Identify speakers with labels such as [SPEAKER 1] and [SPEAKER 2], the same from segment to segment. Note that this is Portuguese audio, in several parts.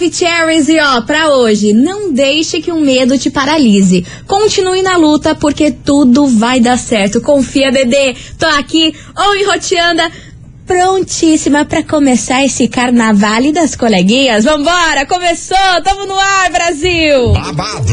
[SPEAKER 1] Maravicheries e ó, pra hoje, não deixe que o medo te paralise. Continue na luta porque tudo vai dar certo. Confia, bebê. Tô aqui, ou enroteanda prontíssima para começar esse carnaval das coleguinhas. Vambora, começou, tamo no ar, Brasil!
[SPEAKER 2] Babado,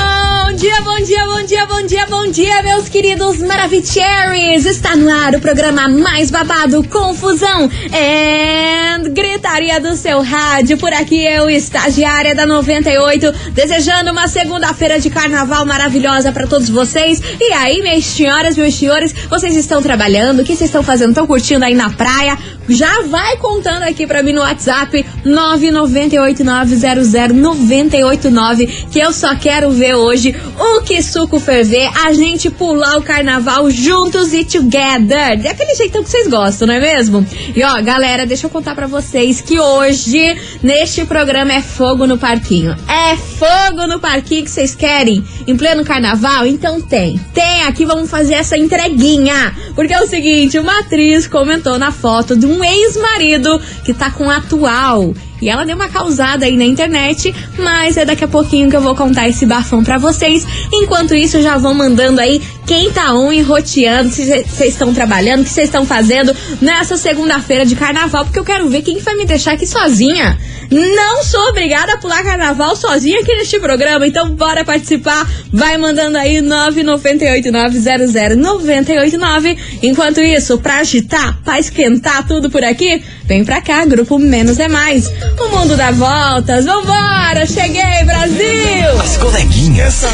[SPEAKER 1] dia, bom dia, bom dia, bom dia, bom dia, meus queridos Maravicheries! Está no ar o programa mais babado, Confusão and Gritaria do seu rádio. Por aqui eu, estagiária da 98, desejando uma segunda-feira de carnaval maravilhosa para todos vocês. E aí, minhas senhoras, meus senhores, vocês estão trabalhando? O que vocês estão fazendo? Estão curtindo aí na praia? Já vai contando aqui para mim no WhatsApp 998900989 que eu só quero ver hoje o que suco ferver, a gente pular o carnaval juntos e together. Daquele jeitão que vocês gostam, não é mesmo? E ó, galera, deixa eu contar para vocês que hoje neste programa é fogo no parquinho. É fogo no parquinho que vocês querem em pleno carnaval? Então tem. Tem aqui, vamos fazer essa entreguinha. Porque é o seguinte, uma atriz comentou na foto de um ex-marido que tá com o atual. E ela deu uma causada aí na internet, mas é daqui a pouquinho que eu vou contar esse bafão pra vocês. Enquanto isso, já vão mandando aí quem tá on e roteando, se vocês estão trabalhando, o que vocês estão fazendo nessa segunda-feira de carnaval, porque eu quero ver quem vai me deixar aqui sozinha. Não sou obrigada a pular carnaval sozinha aqui neste programa, então bora participar. Vai mandando aí 998900989. Enquanto isso, pra agitar, pra esquentar tudo por aqui, vem pra cá, grupo Menos é Mais. O mundo dá voltas, vambora! Cheguei, Brasil!
[SPEAKER 3] As coleguinhas.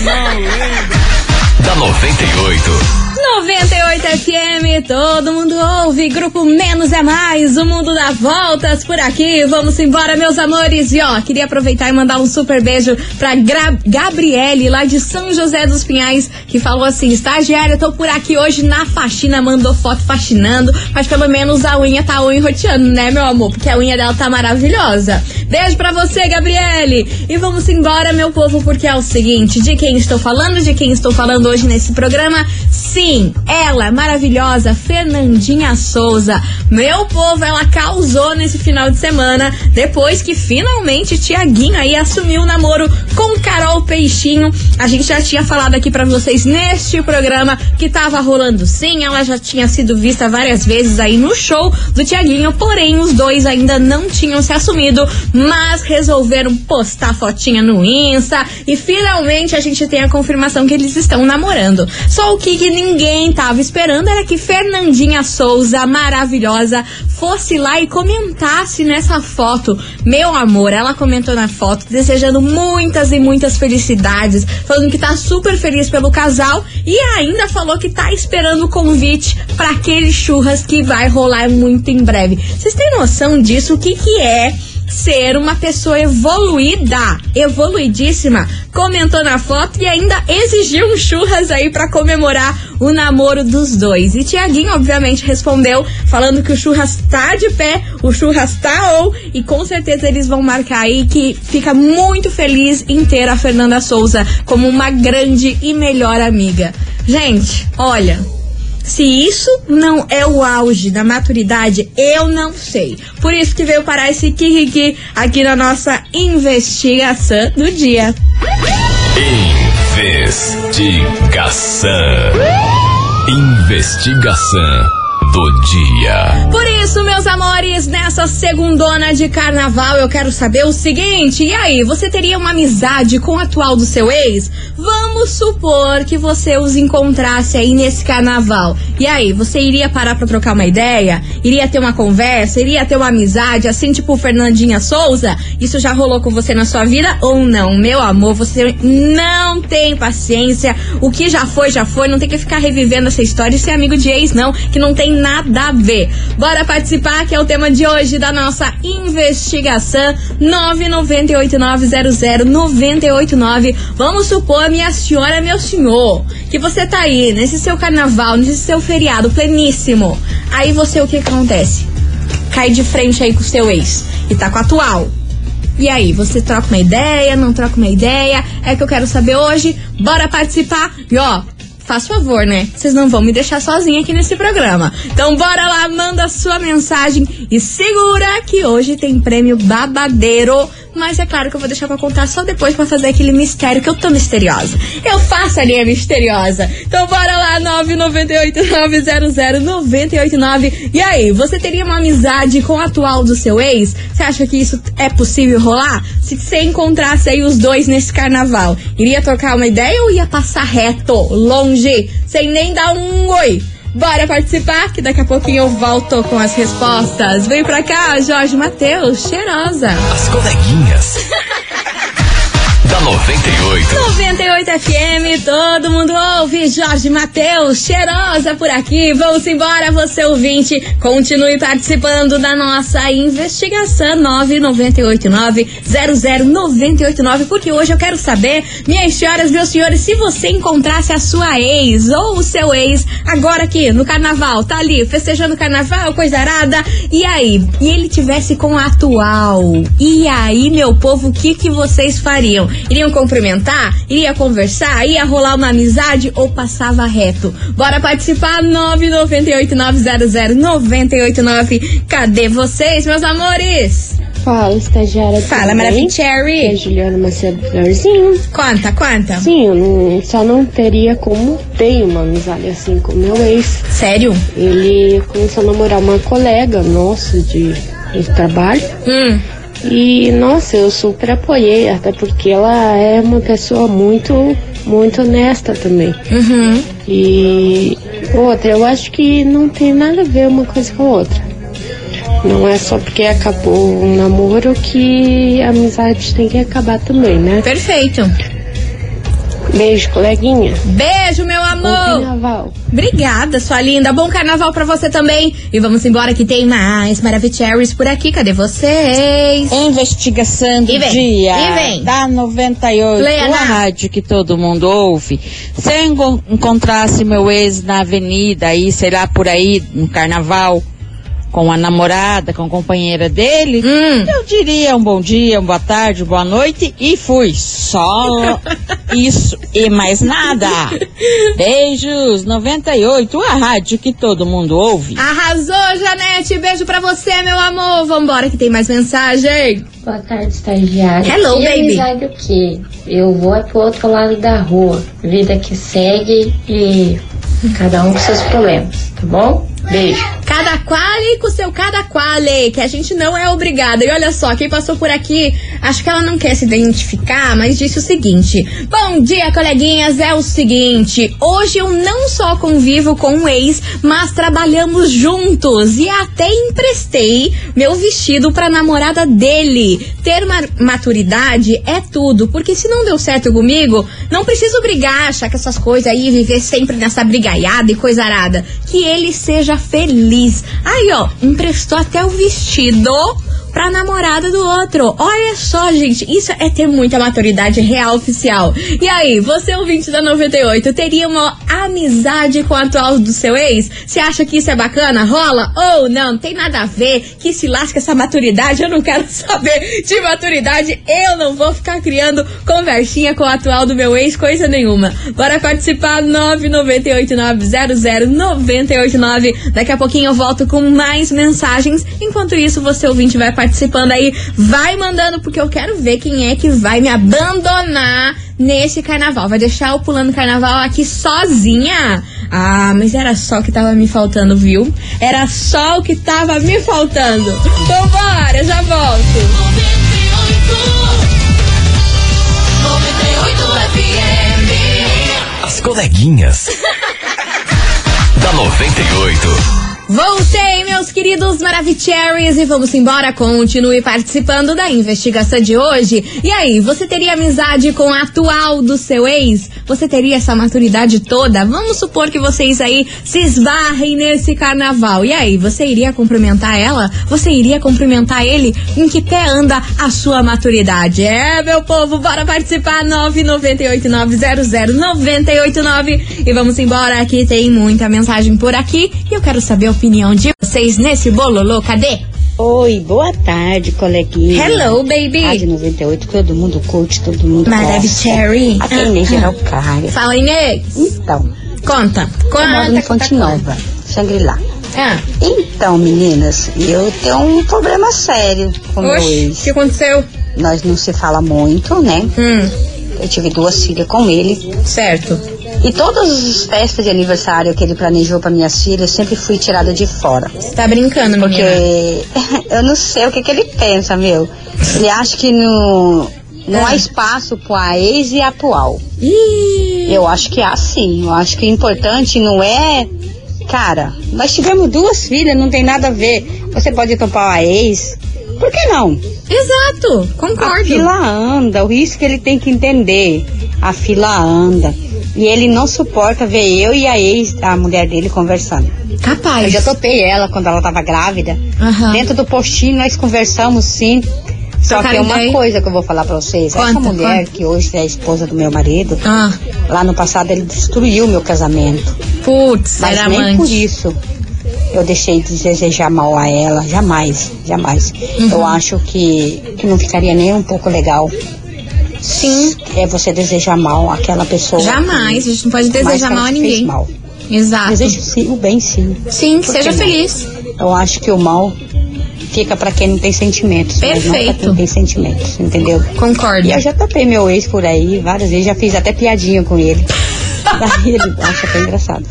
[SPEAKER 3] da 98.
[SPEAKER 1] 98 FM, todo mundo ouve, grupo Menos é Mais, o mundo dá voltas por aqui, vamos embora meus amores, e ó, queria aproveitar e mandar um super beijo pra Gra Gabriele, lá de São José dos Pinhais, que falou assim, estagiária, tô por aqui hoje na faxina, mandou foto faxinando, mas pelo menos a unha tá unha roteando, né meu amor, porque a unha dela tá maravilhosa. Beijo pra você, Gabriele, e vamos embora meu povo, porque é o seguinte, de quem estou falando, de quem estou falando hoje nesse programa, sim, ela, maravilhosa, Fernandinha Souza. Meu povo, ela causou nesse final de semana, depois que finalmente Tiaguinho aí assumiu o namoro com Carol Peixinho. A gente já tinha falado aqui para vocês neste programa que tava rolando sim, ela já tinha sido vista várias vezes aí no show do Tiaguinho, porém os dois ainda não tinham se assumido, mas resolveram postar fotinha no Insta e finalmente a gente tem a confirmação que eles estão namorando. Só o que, que ninguém tava esperando era que Fernandinha Souza, maravilhosa, fosse lá e comentasse nessa foto. Meu amor, ela comentou na foto, desejando muitas e muitas felicidades, falando que tá super feliz pelo casal e ainda falou que tá esperando o convite para aquele churras que vai rolar muito em breve. Vocês têm noção disso? O que que é? Ser uma pessoa evoluída, evoluidíssima, comentou na foto e ainda exigiu um churras aí para comemorar o namoro dos dois. E Tiaguinho, obviamente, respondeu falando que o churras tá de pé, o churras tá ou, e com certeza eles vão marcar aí que fica muito feliz em ter a Fernanda Souza como uma grande e melhor amiga. Gente, olha, se isso não é o auge da maturidade, eu não sei. Por isso que veio parar esse Kiki aqui na nossa investigação do dia.
[SPEAKER 3] Investigação. Investigação do dia.
[SPEAKER 1] Por isso, meus amores, nessa segundona de carnaval, eu quero saber o seguinte: e aí, você teria uma amizade com o atual do seu ex? Vamos Vamos supor que você os encontrasse aí nesse carnaval. E aí, você iria parar pra trocar uma ideia? Iria ter uma conversa? Iria ter uma amizade, assim, tipo Fernandinha Souza? Isso já rolou com você na sua vida ou não? Meu amor, você não tem paciência. O que já foi, já foi. Não tem que ficar revivendo essa história e ser amigo de ex, não, que não tem nada a ver. Bora participar, que é o tema de hoje da nossa investigação 998900989. Vamos supor, minha senhora, meu senhor, que você tá aí nesse seu carnaval, nesse seu feriado pleníssimo. Aí você, o que, acontece? Cai de frente aí com o seu ex e tá com a atual. E aí, você troca uma ideia, não troca uma ideia? É que eu quero saber hoje. Bora participar? E ó, faz favor, né? Vocês não vão me deixar sozinha aqui nesse programa. Então bora lá, manda sua mensagem e segura que hoje tem prêmio babadeiro mas é claro que eu vou deixar pra contar só depois pra fazer aquele mistério que eu tô misteriosa. Eu faço a linha misteriosa. Então bora lá, 998-900-989. E aí, você teria uma amizade com o atual do seu ex? Você acha que isso é possível rolar? Se você encontrasse aí os dois nesse carnaval, iria trocar uma ideia ou ia passar reto, longe, sem nem dar um oi? Bora participar, que daqui a pouquinho eu volto com as respostas. Vem pra cá, Jorge Matheus, cheirosa.
[SPEAKER 3] As coleguinhas. da 98.
[SPEAKER 1] 98 FM, todo mundo ouve. Jorge Matheus, cheirosa por aqui. Vamos embora, você ouvinte. Continue participando da nossa investigação 998900989, porque hoje eu quero saber, minhas senhoras, meus senhores, se você encontrasse a sua ex ou o seu ex agora aqui no carnaval, tá ali festejando o carnaval, coisa arada, e aí? E ele tivesse com a atual. E aí, meu povo, o que que vocês fariam? Iriam cumprimentar? Iria conversar? Ia rolar uma amizade ou passava reto? Bora participar 998900989. Cadê vocês, meus amores?
[SPEAKER 4] Fala, estagiária.
[SPEAKER 1] Fala? Maravicherry.
[SPEAKER 4] É Juliana Macedo Florzinho.
[SPEAKER 1] Conta, conta.
[SPEAKER 4] Sim, eu só não teria como ter uma amizade assim com meu ex.
[SPEAKER 1] Sério?
[SPEAKER 4] Ele começou a namorar uma colega nossa de, de trabalho.
[SPEAKER 1] Hum.
[SPEAKER 4] E, nossa, eu super apoiei, até porque ela é uma pessoa muito, muito honesta também.
[SPEAKER 1] Uhum.
[SPEAKER 4] E outra, eu acho que não tem nada a ver uma coisa com a outra. Não é só porque acabou um namoro que a amizade tem que acabar também, né?
[SPEAKER 1] Perfeito.
[SPEAKER 4] Beijo, coleguinha.
[SPEAKER 1] Beijo, meu
[SPEAKER 4] Bom
[SPEAKER 1] amor.
[SPEAKER 4] carnaval.
[SPEAKER 1] Obrigada, sua linda. Bom carnaval pra você também. E vamos embora que tem mais Maravicheries por aqui. Cadê vocês?
[SPEAKER 5] Investigação do
[SPEAKER 1] E vem,
[SPEAKER 5] dia
[SPEAKER 1] e vem.
[SPEAKER 5] da 98,
[SPEAKER 1] Leia lá.
[SPEAKER 5] a rádio que todo mundo ouve. Se eu enco- encontrasse meu ex na avenida aí, sei lá, por aí, no carnaval, com a namorada, com a companheira dele,
[SPEAKER 1] Hum.
[SPEAKER 5] eu diria um bom dia, uma boa tarde, boa noite e fui. Só isso e mais nada. Beijos, 98, a rádio que todo mundo ouve.
[SPEAKER 1] Arrasou, Janete. Beijo pra você, meu amor. Vambora que tem mais mensagem.
[SPEAKER 6] Boa tarde, estagiário.
[SPEAKER 1] Hello,
[SPEAKER 6] e
[SPEAKER 1] baby.
[SPEAKER 6] amizade o quê? Eu vou é pro outro lado da rua. Vida que segue e cada um com seus problemas, tá bom? Beijo.
[SPEAKER 1] Cada quale com seu cada quale, que a gente não é obrigada. E olha só, quem passou por aqui, acho que ela não quer se identificar, mas disse o seguinte: Bom dia, coleguinhas. É o seguinte, hoje eu não só convivo com um ex, mas trabalhamos juntos e até emprestei meu vestido pra namorada dele. Ter ma- maturidade é tudo, porque se não deu certo comigo, não preciso brigar, achar que essas coisas aí, viver sempre nessa brigaiada e coisa arada. Que ele seja feliz. Aí, ó, emprestou até o vestido pra namorada do outro. Olha só, gente, isso é ter muita maturidade real oficial. E aí, você ouvinte da 98, teria uma amizade com o atual do seu ex? Você acha que isso é bacana? Rola? Ou não? Não tem nada a ver. Que se lasca essa maturidade, eu não quero saber de maturidade. Eu não vou ficar criando conversinha com o atual do meu ex, coisa nenhuma. Bora participar, 998900989. Daqui a pouquinho eu volto com mais mensagens. Enquanto isso, você ouvinte vai participando aí, vai mandando, porque eu quero ver quem é que vai me abandonar nesse carnaval. Vai deixar eu pulando carnaval aqui sozinha? Ah, mas era só o que tava me faltando, viu? Era só o que tava me faltando. Então bora, já volto.
[SPEAKER 3] coleguinhas. da 98.
[SPEAKER 1] Voltei, meus queridos Maravicheries, e vamos embora. Continue participando da investigação de hoje. E aí, você teria amizade com a atual do seu ex? Você teria essa maturidade toda? Vamos supor que vocês aí se esbarrem nesse carnaval. E aí, você iria cumprimentar ela? Você iria cumprimentar ele? Em que pé anda a sua maturidade? É, meu povo, bora participar! 998900989. E vamos embora, que tem muita mensagem por aqui. E eu quero saber o opinião de vocês nesse bololô. Cadê?
[SPEAKER 7] Oi, boa tarde, coleguinha.
[SPEAKER 1] Hello, baby.
[SPEAKER 7] Rádio 98, todo mundo curte, todo mundo
[SPEAKER 1] Maravicherry.
[SPEAKER 7] gosta. Aqui é Inês Geralcária.
[SPEAKER 1] Fala, Inês.
[SPEAKER 7] Então,
[SPEAKER 1] Conta. Conta.
[SPEAKER 7] eu moro em Fonte
[SPEAKER 1] conta,
[SPEAKER 7] Nova, Shangri-La.
[SPEAKER 1] Ah,
[SPEAKER 7] Então, meninas, eu tenho um problema sério com meu
[SPEAKER 1] oxe, o que aconteceu?
[SPEAKER 7] Nós não se fala muito, né?
[SPEAKER 1] Hum,
[SPEAKER 7] Eu tive duas filhas com ele.
[SPEAKER 1] certo.
[SPEAKER 7] E todas as festas de aniversário que ele planejou para minhas filhas, eu sempre fui tirada de fora.
[SPEAKER 1] Você tá brincando,
[SPEAKER 7] Porque
[SPEAKER 1] menina.
[SPEAKER 7] eu não sei o que, que ele pensa, meu. Ele acha que não, não há espaço para ex e atual.
[SPEAKER 1] Ih,
[SPEAKER 7] Eu acho que é assim. Eu acho que o importante não é. Cara, nós tivemos duas filhas, não tem nada a ver. Você pode topar a ex. Por que não?
[SPEAKER 1] exato.
[SPEAKER 7] A
[SPEAKER 1] Concordo.
[SPEAKER 7] fila anda, o risco que ele tem que entender. A fila anda. E ele não suporta ver eu e a ex, a mulher dele, conversando. Eu
[SPEAKER 1] Capaz.
[SPEAKER 7] já topei ela quando ela tava grávida.
[SPEAKER 1] Aham.
[SPEAKER 7] Dentro do postinho nós conversamos sim. Só que é uma
[SPEAKER 1] ideia?
[SPEAKER 7] coisa que eu vou falar pra vocês. Essa mulher
[SPEAKER 1] conta.
[SPEAKER 7] que hoje é a esposa do meu marido,
[SPEAKER 1] Ah,
[SPEAKER 7] lá no passado ele destruiu o meu casamento.
[SPEAKER 1] putz,
[SPEAKER 7] Mas
[SPEAKER 1] era
[SPEAKER 7] nem
[SPEAKER 1] amante.
[SPEAKER 7] por isso eu deixei de desejar mal a ela. Jamais, jamais.
[SPEAKER 1] Uhum.
[SPEAKER 7] Eu acho que, que não ficaria nem um pouco legal.
[SPEAKER 1] Sim.
[SPEAKER 7] É você desejar mal àquela pessoa.
[SPEAKER 1] Jamais. A gente não pode desejar
[SPEAKER 7] que
[SPEAKER 1] mal a ninguém.
[SPEAKER 7] mal.
[SPEAKER 1] Exato.
[SPEAKER 7] Desejo sim, o bem sim.
[SPEAKER 1] Sim,
[SPEAKER 7] Por
[SPEAKER 1] seja
[SPEAKER 7] que não?
[SPEAKER 1] feliz.
[SPEAKER 7] Eu acho que o mal fica pra quem não tem sentimentos. Mas não pra
[SPEAKER 1] Perfeito.
[SPEAKER 7] quem tem sentimentos, entendeu?
[SPEAKER 1] Concordo.
[SPEAKER 7] E eu já topei meu ex por aí várias vezes, já fiz até piadinha com ele. Daí ele acha até engraçado.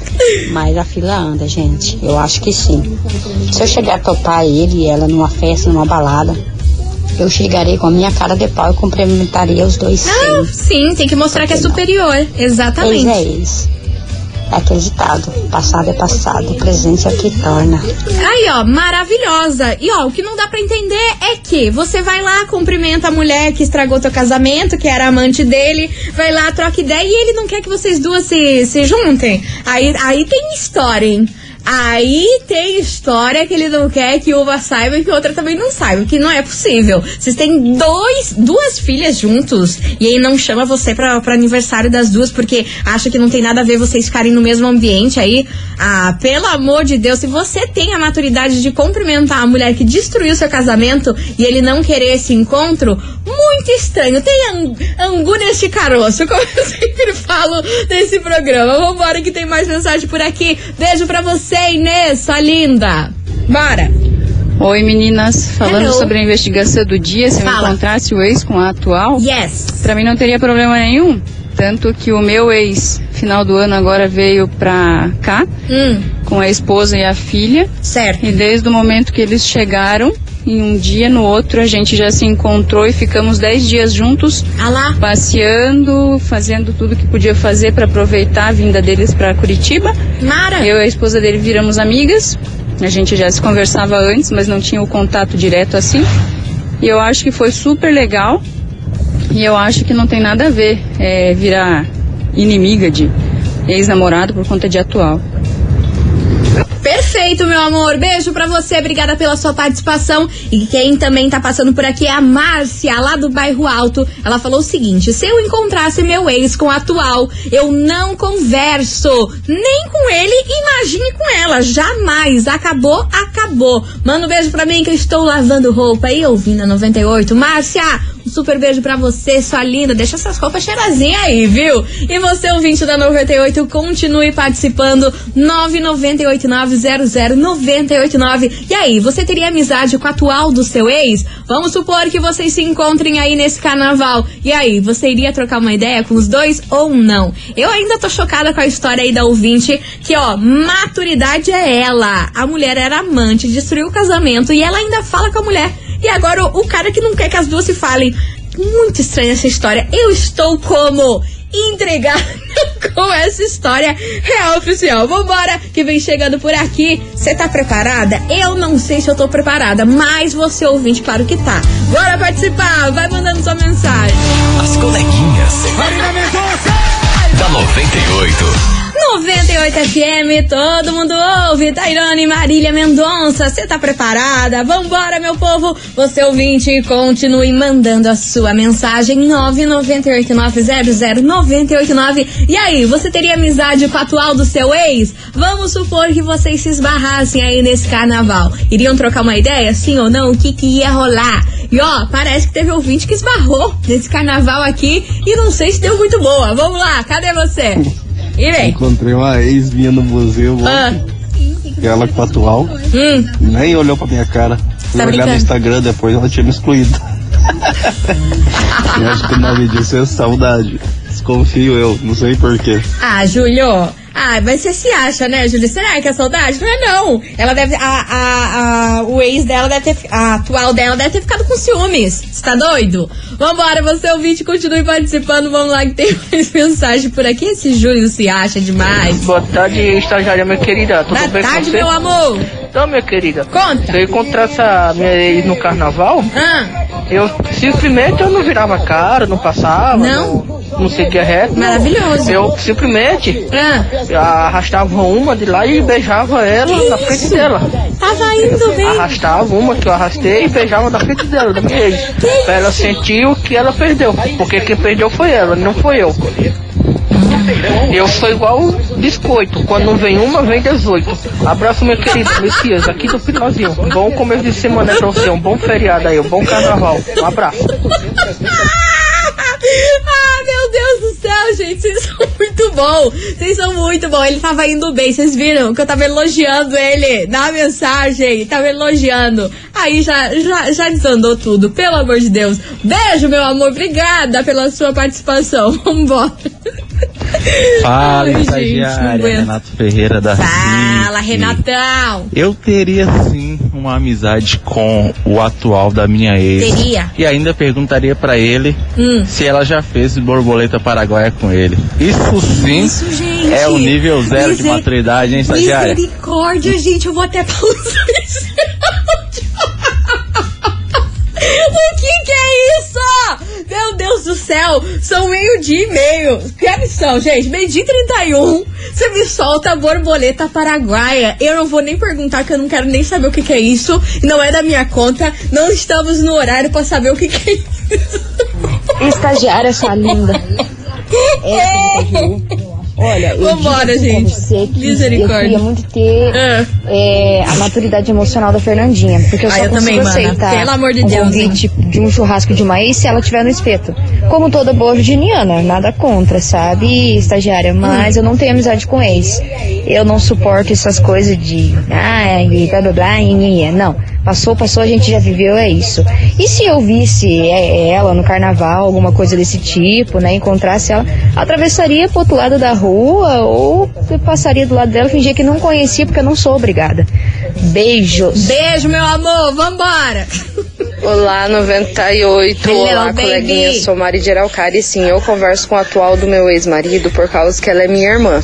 [SPEAKER 7] Mas a fila anda, gente. Eu acho que sim. Se eu chegar a topar ele e ela numa festa, numa balada, eu chegarei com a minha cara de pau e cumprimentaria os dois
[SPEAKER 1] Não,
[SPEAKER 7] sim.
[SPEAKER 1] sim, tem que mostrar que é
[SPEAKER 7] Por que não?
[SPEAKER 1] superior.
[SPEAKER 7] Ex
[SPEAKER 1] Exatamente.
[SPEAKER 7] é ex. É aquele ditado. Passado é passado, presente é o que torna.
[SPEAKER 1] Aí, ó, maravilhosa. E ó, o que não dá pra entender é que você vai lá, cumprimenta a mulher que estragou teu casamento, que era amante dele, vai lá, troca ideia e ele não quer que vocês duas se, se juntem. Aí, aí tem história, hein? Aí tem história que ele não quer que uma saiba e que outra também não saiba, que não é possível. Vocês têm dois, duas filhas juntos e aí não chama você pra, pra aniversário das duas porque acha que não tem nada a ver vocês ficarem no mesmo ambiente aí. Ah, pelo amor de Deus, se você tem a maturidade de cumprimentar a mulher que destruiu seu casamento e ele não querer esse encontro, muito estranho. Tem ang- angu neste caroço, como eu sempre falo nesse programa. Vambora que tem mais mensagem por aqui. Beijo pra você, Inês, sua linda. Bora.
[SPEAKER 8] Oi meninas, falando
[SPEAKER 1] Hello.
[SPEAKER 8] sobre a investigação do dia, se eu
[SPEAKER 1] Fala.
[SPEAKER 8] encontrasse o ex com a atual,
[SPEAKER 1] Yes.
[SPEAKER 8] pra mim não teria problema nenhum. Tanto que o meu ex, final do ano agora veio pra cá,
[SPEAKER 1] Hum,
[SPEAKER 8] com a esposa e a filha,
[SPEAKER 1] certo.
[SPEAKER 8] e desde o momento que eles chegaram, em um dia no outro a gente já se encontrou e ficamos 10 dias juntos,
[SPEAKER 1] Ah lá.
[SPEAKER 8] passeando, fazendo tudo que podia fazer pra aproveitar a vinda deles pra Curitiba.
[SPEAKER 1] Mara.
[SPEAKER 8] Eu e a esposa dele viramos amigas. A gente já se conversava antes, mas não tinha o contato direto assim. E eu acho que foi super legal. E eu acho que não tem nada a ver é, virar inimiga de ex-namorado por conta de atual.
[SPEAKER 1] Perfeito, meu amor. Beijo pra você. Obrigada pela sua participação. E quem também tá passando por aqui é a Márcia, lá do bairro Alto. Ela falou o seguinte: se eu encontrasse meu ex com a atual, eu não converso nem com ele, imagine com ela. Jamais. Acabou, acabou. Manda um beijo pra mim que eu estou lavando roupa e ouvindo a 98. Márcia, super beijo pra você, sua linda. Deixa essas roupas cheirosinhas aí, viu? E você, ouvinte da 98, continue participando. 998900989. E aí, você teria amizade com a atual do seu ex? Vamos supor que vocês se encontrem aí nesse carnaval. E aí, você iria trocar uma ideia com os dois ou não? Eu ainda tô chocada com a história aí da ouvinte, que ó, maturidade é ela. A mulher era amante, destruiu o casamento e ela ainda fala com a mulher. E agora o, o cara que não quer que as duas se falem. Muito estranha essa história. Eu estou como intrigada com essa história real oficial. Vambora, que vem chegando por aqui. Você tá preparada? Eu não sei se eu tô preparada, mas você ouvinte, claro que tá. Bora participar, vai mandando sua mensagem.
[SPEAKER 3] As coleguinhas. Da 98.
[SPEAKER 1] 98 FM, todo mundo ouve. Tairone Marília Mendonça, você tá preparada? Vambora, meu povo. Você ouvinte, continue mandando a sua mensagem 998900989. E aí, você teria amizade com o atual do seu ex? Vamos supor que vocês se esbarrassem aí nesse carnaval. Iriam trocar uma ideia, sim ou não? O que que ia rolar? E ó, parece que teve ouvinte que esbarrou nesse carnaval aqui e não sei se deu muito boa. Vamos lá, cadê você? E vem.
[SPEAKER 9] Encontrei uma ex minha no museu,
[SPEAKER 1] Ah,
[SPEAKER 9] ela com o atual,
[SPEAKER 1] hum,
[SPEAKER 9] nem olhou pra minha cara. Fui
[SPEAKER 1] Tá
[SPEAKER 9] olhar
[SPEAKER 1] brincando?
[SPEAKER 9] no Instagram depois, ela tinha me excluído. eu acho que o nome disso é saudade. Desconfio eu, não sei porquê.
[SPEAKER 1] Ah, Júlio. Ah, mas você se acha, né, Júlio? Será que é saudade? Não é não. Ela deve. A, a, a- o ex dela deve ter. A atual dela deve ter ficado com ciúmes. Você tá doido? Vambora, você ouvinte, continue participando. Vamos lá que tem mais mensagem por aqui. Esse Júlio se acha demais.
[SPEAKER 10] Boa tarde, estagiária, minha querida. Tudo
[SPEAKER 1] Boa
[SPEAKER 10] bem com
[SPEAKER 1] tarde,
[SPEAKER 10] você?
[SPEAKER 1] meu amor.
[SPEAKER 10] Então, minha querida.
[SPEAKER 1] Conta.
[SPEAKER 10] Se eu encontrasse a minha ex no carnaval,
[SPEAKER 1] Ah,
[SPEAKER 10] eu simplesmente eu não virava cara, não passava.
[SPEAKER 1] Não?
[SPEAKER 10] Não, não seguia reto. não.
[SPEAKER 1] Maravilhoso.
[SPEAKER 10] Eu simplesmente
[SPEAKER 1] ah.
[SPEAKER 10] arrastava uma de lá e beijava ela
[SPEAKER 1] Que
[SPEAKER 10] na frente
[SPEAKER 1] isso?
[SPEAKER 10] dela.
[SPEAKER 1] Tava indo bem.
[SPEAKER 10] Arrastava uma que eu arrastei e beijava na frente dela, da minha ex. Pra ela sentir o que ela perdeu. Porque quem perdeu foi ela, não foi eu. Eu sou igual biscoito. Quando não vem uma, vem 18. Abraço, meu querido Messias, aqui do Pinozinho. Bom começo de semana pra você. Um bom feriado aí, um bom carnaval. Um abraço.
[SPEAKER 1] Céu, gente, vocês são muito bom. Vocês são muito bom. Ele tava indo bem, vocês viram que eu tava elogiando ele na mensagem, tava elogiando. Aí já, já, já desandou tudo, pelo amor de Deus. Beijo, meu amor, obrigada pela sua participação. Vambora.
[SPEAKER 11] Fala,
[SPEAKER 1] Ai, gente,
[SPEAKER 11] estagiária.
[SPEAKER 1] aguento.
[SPEAKER 11] Renato Ferreira da
[SPEAKER 1] Fala,
[SPEAKER 11] CIC.
[SPEAKER 1] Renatão.
[SPEAKER 11] Eu teria sim uma amizade com o atual da minha ex.
[SPEAKER 1] Teria?
[SPEAKER 11] E ainda perguntaria pra ele
[SPEAKER 1] Hum.
[SPEAKER 11] se ela já fez borboleta paraguaia com ele. Isso sim
[SPEAKER 1] Isso, gente.
[SPEAKER 11] é o nível zero de
[SPEAKER 1] Miser-
[SPEAKER 11] maturidade, hein, estagiária?
[SPEAKER 1] Misericórdia, gente, eu vou até pausar esse. O que que é isso? Meu Deus do céu, são meio-dia e meio. Que missão, gente? Meio-dia e 31. Você me solta a borboleta paraguaia. Eu não vou nem perguntar, que eu não quero nem saber o que que é isso. Não é da minha conta. Não estamos no horário pra saber o que que é isso.
[SPEAKER 12] Estagiária, sua linda. Caju. Olha, eu
[SPEAKER 1] Vambora, gente.
[SPEAKER 12] você que
[SPEAKER 1] Misericórdia.
[SPEAKER 12] eu queria muito ter é, a maturidade emocional da Fernandinha. Porque eu
[SPEAKER 1] Ah,
[SPEAKER 12] só
[SPEAKER 1] eu
[SPEAKER 12] consigo
[SPEAKER 1] também,
[SPEAKER 12] aceitar
[SPEAKER 1] Pelo amor de
[SPEAKER 12] um
[SPEAKER 1] Deus,
[SPEAKER 12] convite de um churrasco de ex se ela tiver no espeto. Como toda boa virginiana, nada contra, sabe, estagiária? Mas eu não tenho amizade com ex. Eu não suporto essas coisas de ah, e blá blá blá, e, e, e. não. Passou, passou, a gente já viveu, é isso. E se eu visse é, ela no carnaval, alguma coisa desse tipo, né? Encontrasse ela, atravessaria pro outro lado da rua ou eu passaria do lado dela, fingia que não conhecia, porque eu não sou obrigada. Beijos.
[SPEAKER 1] Beijo, meu amor. Vambora.
[SPEAKER 4] Olá, 98.
[SPEAKER 1] Hello,
[SPEAKER 4] Olá,
[SPEAKER 1] baby.
[SPEAKER 4] coleguinha. Sou Mari de Araucária e sim, eu converso com o atual do meu ex-marido por causa que ela é minha irmã.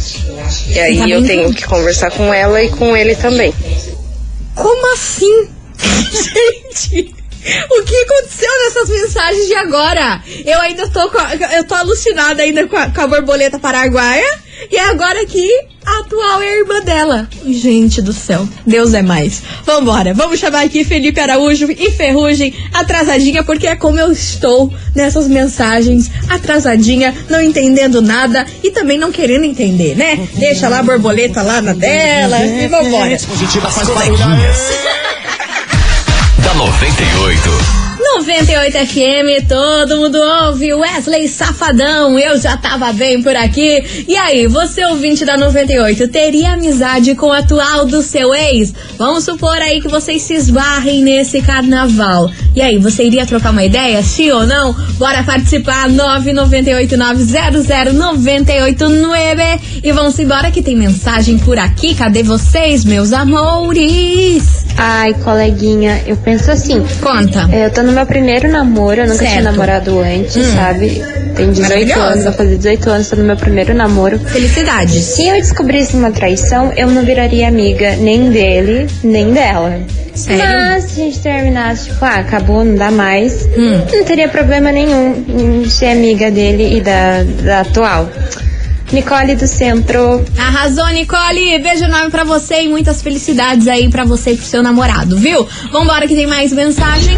[SPEAKER 4] E aí
[SPEAKER 1] tá
[SPEAKER 4] eu tenho que conversar com ela e com ele também.
[SPEAKER 1] Como assim? Gente, o que aconteceu nessas mensagens de agora? Eu ainda tô a- eu tô alucinada ainda com a, com a borboleta paraguaia e agora que a atual é a irmã dela. Gente do céu, Deus é mais. Vambora, vamos chamar aqui Felipe Araújo e Ferrugem atrasadinha porque é como eu estou nessas mensagens atrasadinha, não entendendo nada e também não querendo entender, né? Deixa lá a borboleta lá na dela e vambora.
[SPEAKER 3] As. Da 98.
[SPEAKER 1] 98 FM, todo mundo ouve. Wesley Safadão, eu já tava bem por aqui. E aí, você ouvinte da 98, teria amizade com o atual do seu ex? Vamos supor aí que vocês se esbarrem nesse carnaval. E aí, você iria trocar uma ideia? Sim ou não? Bora participar, 998900989. E vamos embora que tem mensagem por aqui. Cadê vocês, meus amores?
[SPEAKER 13] Ai, coleguinha, eu penso assim.
[SPEAKER 1] Conta.
[SPEAKER 13] Eu tô no meu primeiro namoro, eu nunca
[SPEAKER 1] Certo.
[SPEAKER 13] tinha namorado antes,
[SPEAKER 1] Hum.
[SPEAKER 13] sabe? Tenho 18
[SPEAKER 1] Maravilhosa.
[SPEAKER 13] anos, vou fazer 18 anos, tô no meu primeiro namoro.
[SPEAKER 1] Felicidades.
[SPEAKER 13] Se eu descobrisse uma traição, eu não viraria amiga nem dele, nem dela.
[SPEAKER 1] Sério?
[SPEAKER 13] Mas se a gente terminasse, tipo, ah, acabou, não dá mais,
[SPEAKER 1] Hum.
[SPEAKER 13] não teria problema nenhum em ser amiga dele e da, da atual. Nicole do Centro.
[SPEAKER 1] Arrasou, Nicole! Beijo enorme pra você e muitas felicidades aí pra você e pro seu namorado, viu? Vambora que tem mais mensagem.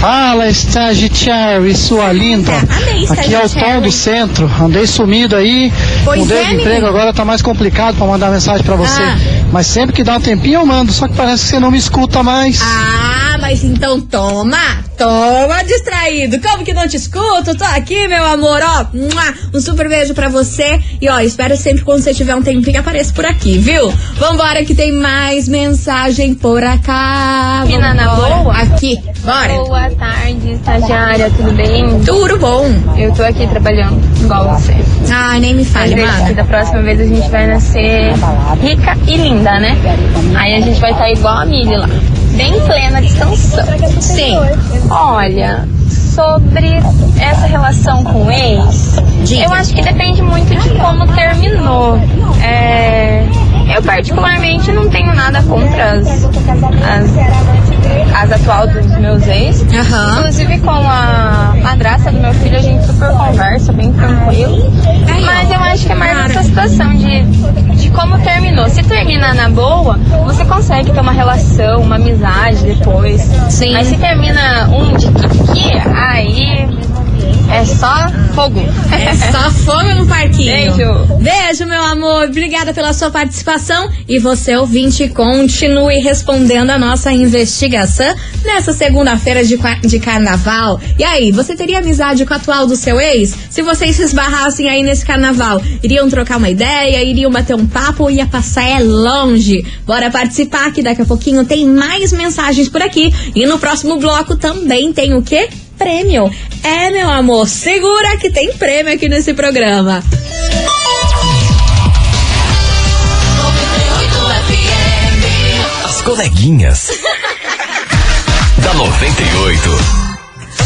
[SPEAKER 14] Fala, estagiário, sua linda.
[SPEAKER 1] amei,
[SPEAKER 14] Aqui é o. Tom do Centro. Andei sumido aí.
[SPEAKER 1] Pois
[SPEAKER 14] Mudei
[SPEAKER 1] é,
[SPEAKER 14] de emprego,
[SPEAKER 1] menino.
[SPEAKER 14] agora tá mais complicado pra mandar mensagem pra você.
[SPEAKER 1] Ah.
[SPEAKER 14] Mas sempre que dá um tempinho eu mando, só que parece que você não me escuta mais.
[SPEAKER 1] Ah, mas então toma! Toma, distraído! Como que não te escuto? Tô aqui, meu amor, ó. Um super beijo pra você. E ó, espero sempre quando você tiver um tempinho apareça por aqui, viu? Vambora que tem mais mensagem por acá.
[SPEAKER 15] Mina, na boa?
[SPEAKER 1] Aqui, bora.
[SPEAKER 15] Boa tarde, estagiária, tudo bem?
[SPEAKER 1] Tudo bom.
[SPEAKER 15] Eu tô aqui trabalhando igual você.
[SPEAKER 1] Ah, nem me fale,
[SPEAKER 15] vezes,
[SPEAKER 1] mano.
[SPEAKER 15] Da próxima vez a gente vai nascer rica e linda, né? Aí a gente vai estar igual a Milly lá, bem plena descansando.
[SPEAKER 1] Sim.
[SPEAKER 15] Olha, sobre essa relação com o ex, eu acho que depende muito de como terminou. É, eu particularmente não tenho nada contra as, as, as atuais dos meus ex. Inclusive com a madrasta do meu filho a gente super conversa, bem tranquilo. Mas eu acho que é mais essa situação de, de como terminou. Se termina na boa, você consegue ter uma relação, uma amizade depois.
[SPEAKER 1] Sim.
[SPEAKER 15] Mas se termina um de que aí é só fogo.
[SPEAKER 1] É só fogo no parquinho.
[SPEAKER 15] Beijo.
[SPEAKER 1] Beijo, meu amor. Obrigada pela sua participação. E você, ouvinte, continue respondendo a nossa investigação nessa segunda-feira de, de carnaval. E aí, você teria amizade com o atual do seu ex? Se vocês se esbarrassem aí nesse carnaval, iriam trocar uma ideia, iriam bater um papo ou ia passar é longe? Bora participar que daqui a pouquinho tem mais mensagens por aqui. E no próximo bloco também tem o quê? Prêmio. É, meu amor, segura que tem prêmio aqui nesse programa.
[SPEAKER 3] As coleguinhas. da 98.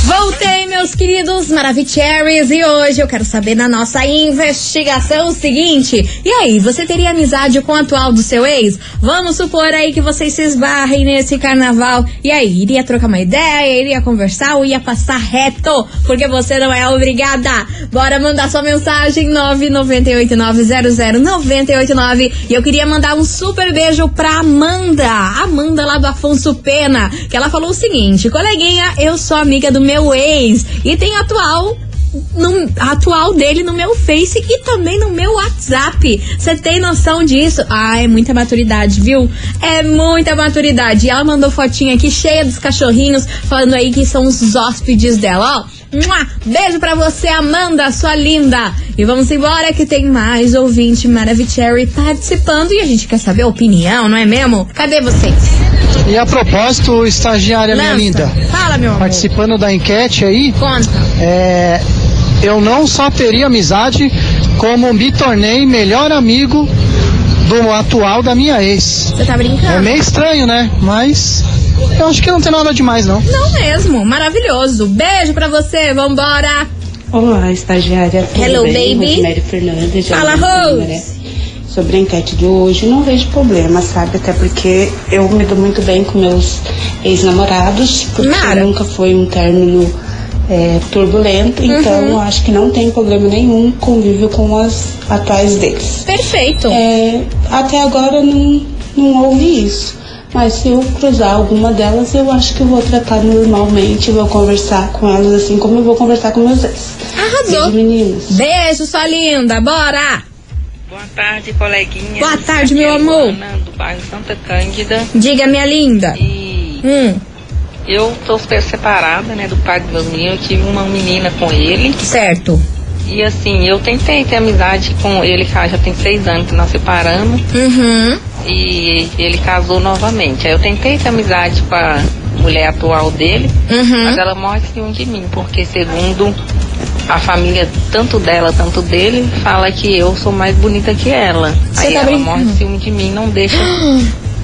[SPEAKER 1] Voltei, meus queridos Maravicheries, e hoje eu quero saber na nossa investigação o seguinte: e aí, você teria amizade com o atual do seu ex? Vamos supor aí que vocês se esbarrem nesse carnaval. E aí, iria trocar uma ideia, iria conversar ou ia passar reto? Porque você não é obrigada. Bora mandar sua mensagem 998900989. E eu queria mandar um super beijo pra Amanda, Amanda lá do Afonso Pena, que ela falou o seguinte: coleguinha, eu sou amiga do meu ex e tem atual no, atual dele no meu Face e também no meu WhatsApp. Você tem noção disso? Ah, é muita maturidade, viu? É muita maturidade. E ela mandou fotinha aqui cheia dos cachorrinhos, falando aí que são os hóspedes dela, ó. Beijo pra você, Amanda, sua linda. E vamos embora que tem mais ouvinte Maravicherry participando e a gente quer saber a opinião, não é mesmo? Cadê vocês?
[SPEAKER 14] E a propósito, estagiária minha
[SPEAKER 1] Lança.
[SPEAKER 14] linda,
[SPEAKER 1] Fala, meu amor.
[SPEAKER 14] participando da enquete aí,
[SPEAKER 1] Conta.
[SPEAKER 14] é, eu não só teria amizade, como me tornei melhor amigo do atual da minha ex.
[SPEAKER 1] Você tá brincando?
[SPEAKER 14] É meio estranho, né? Mas eu acho que não tem nada demais, não.
[SPEAKER 1] Não mesmo, maravilhoso. Beijo pra você, vambora.
[SPEAKER 16] Olá, estagiária. Tudo
[SPEAKER 1] Hello,
[SPEAKER 16] bem?
[SPEAKER 1] baby.
[SPEAKER 16] Rosemary Fernandes.
[SPEAKER 1] Fala, Rose.
[SPEAKER 16] Sobre a enquete de hoje, não vejo problema, sabe? Até porque eu me dou muito bem com meus ex-namorados, porque
[SPEAKER 1] Mara.
[SPEAKER 16] nunca foi um término é, turbulento,
[SPEAKER 1] Uhum.
[SPEAKER 16] então acho que não tem problema nenhum convívio com as atuais deles.
[SPEAKER 1] Perfeito.
[SPEAKER 16] É, até agora não, não houve isso. Mas se eu cruzar alguma delas, eu acho que eu vou tratar normalmente, vou conversar com elas assim como eu vou conversar com meus ex.
[SPEAKER 1] Arrasou.
[SPEAKER 16] Beijo, meninas.
[SPEAKER 1] Beijo, sua linda, bora.
[SPEAKER 17] Boa tarde, coleguinha.
[SPEAKER 1] Boa tarde,
[SPEAKER 17] Aqui
[SPEAKER 1] meu
[SPEAKER 17] é
[SPEAKER 1] amor.
[SPEAKER 17] Luana, do bairro Santa Cândida.
[SPEAKER 1] Diga, minha linda.
[SPEAKER 17] E
[SPEAKER 1] Hum,
[SPEAKER 17] eu tô separada, né, do pai do meu menino. Eu tive uma menina com ele.
[SPEAKER 1] certo.
[SPEAKER 17] E assim, eu tentei ter amizade com ele, cara, já tem seis anos que nós separamos.
[SPEAKER 1] Uhum.
[SPEAKER 17] E ele casou novamente. Aí eu tentei ter amizade com a mulher atual dele,
[SPEAKER 1] Uhum.
[SPEAKER 17] mas ela morre de ciúme de mim, porque segundo a família, tanto dela, tanto dele, fala que eu sou mais bonita que ela.
[SPEAKER 1] Você
[SPEAKER 17] Aí
[SPEAKER 1] tá
[SPEAKER 17] ela
[SPEAKER 1] brincando?
[SPEAKER 17] morre de ciúme de mim, não deixa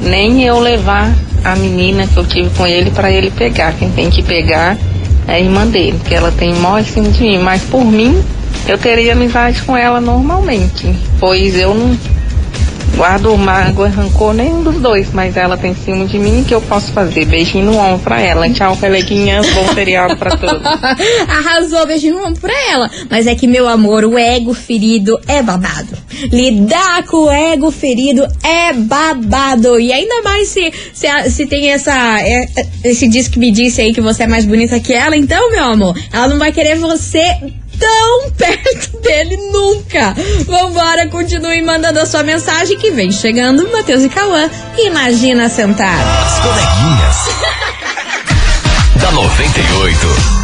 [SPEAKER 17] nem eu levar a menina que eu tive com ele para ele pegar. Quem tem que pegar é a irmã dele, porque ela tem maior cima de mim. Mas por mim, eu teria amizade com ela normalmente, pois eu não guardo mágoa, rancor nenhum dos dois, mas ela tem ciúme de mim que eu posso fazer. Beijinho no ombro pra ela. Tchau, coleguinhas. Bom feriado pra todos.
[SPEAKER 1] Arrasou, beijinho no ombro pra ela. Mas é que, meu amor, o ego ferido é babado. Lidar com o ego ferido é babado. E ainda mais se, se, se tem essa. é, é, esse disco que me disse aí que você é mais bonita que ela, então, meu amor, ela não vai querer você tão perto dele nunca. Vambora, continue mandando a sua mensagem que vem chegando, Matheus e Cauã. Imagina sentar.
[SPEAKER 3] As coleguinhas. da 98.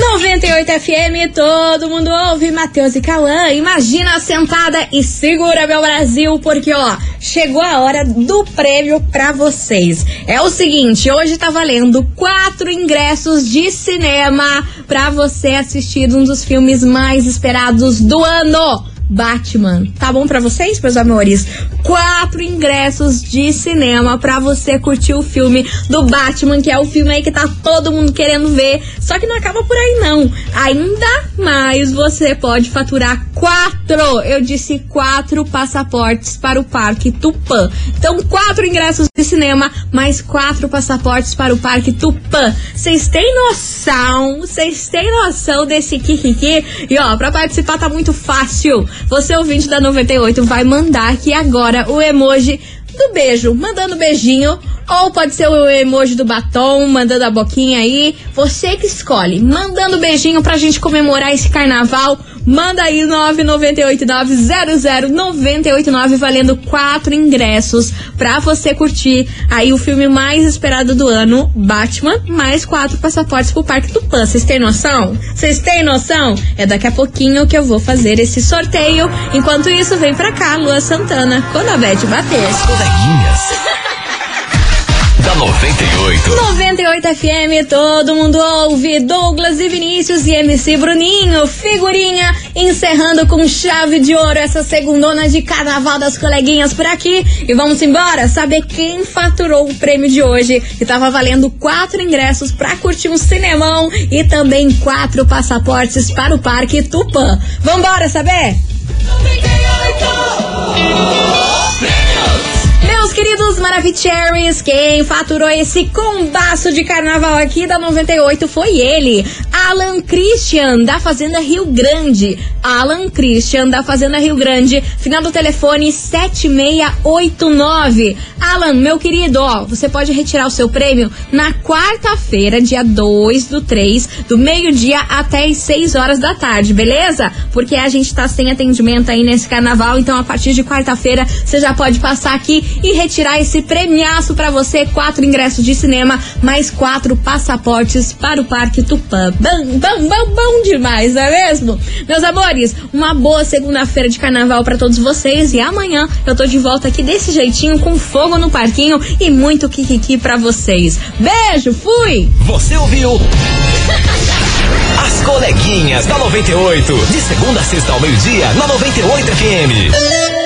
[SPEAKER 1] 98 FM, todo mundo ouve, Matheus e Cauã. Imagina sentada e segura, meu Brasil, porque ó, chegou a hora do prêmio pra vocês. É o seguinte, hoje tá valendo quatro ingressos de cinema pra você assistir um dos filmes mais esperados do ano. Batman. Tá bom pra vocês, meus amores? Quatro ingressos de cinema pra você curtir o filme do Batman, que é o filme aí que tá todo mundo querendo ver. Só que não acaba por aí, não. Ainda mais você pode faturar quatro, eu disse quatro passaportes para o Parque Tupã. Então, quatro ingressos de cinema, mais quatro passaportes para o Parque Tupã. Vocês têm noção? Vocês têm noção desse kikiki? E ó, pra participar tá muito fácil. Você, ouvinte da 98, vai mandar aqui agora o emoji do beijo, mandando beijinho. Ou pode ser o emoji do batom, mandando a boquinha aí. Você que escolhe. Mandando beijinho pra gente comemorar esse carnaval. Manda aí 998900989 valendo quatro ingressos pra você curtir aí o filme mais esperado do ano, Batman, mais quatro passaportes pro Parque Tupã. Vocês têm noção? Vocês têm noção? É daqui a pouquinho que eu vou fazer esse sorteio. Enquanto isso, vem pra cá, Lua Santana, quando a Beth bater.
[SPEAKER 3] As coleguinhas. Da 98.
[SPEAKER 1] 98 FM, todo mundo ouve. Douglas e Vinícius e MC Bruninho, figurinha, encerrando com chave de ouro essa segundona de carnaval das coleguinhas por aqui. E vamos embora saber quem faturou o prêmio de hoje, que tava valendo quatro ingressos pra curtir um cinemão e também quatro passaportes para o Parque Tupã. Vambora saber? Meus queridos Maravicheries, quem faturou esse combaço de carnaval aqui da 98 foi ele, Alan Christian, da Fazenda Rio Grande. Alan Christian, da Fazenda Rio Grande, final do telefone 7689. Alan, meu querido, ó, você pode retirar o seu prêmio na quarta-feira, dia 2 do 3, do meio-dia até as 6 horas da tarde, beleza? Porque a gente tá sem atendimento aí nesse carnaval, então a partir de quarta-feira você já pode passar aqui e retirar esse premiaço pra você, quatro ingressos de cinema, mais quatro passaportes para o Parque Tupã. Bom, bom, bom, bom demais, não é mesmo? Meus amores, uma boa segunda-feira de carnaval pra todos vocês e amanhã eu tô de volta aqui desse jeitinho, com fogo no parquinho e muito kikiki pra vocês. Beijo, fui!
[SPEAKER 3] Você ouviu? As coleguinhas da 98. De segunda a sexta ao meio-dia, na 98 FM.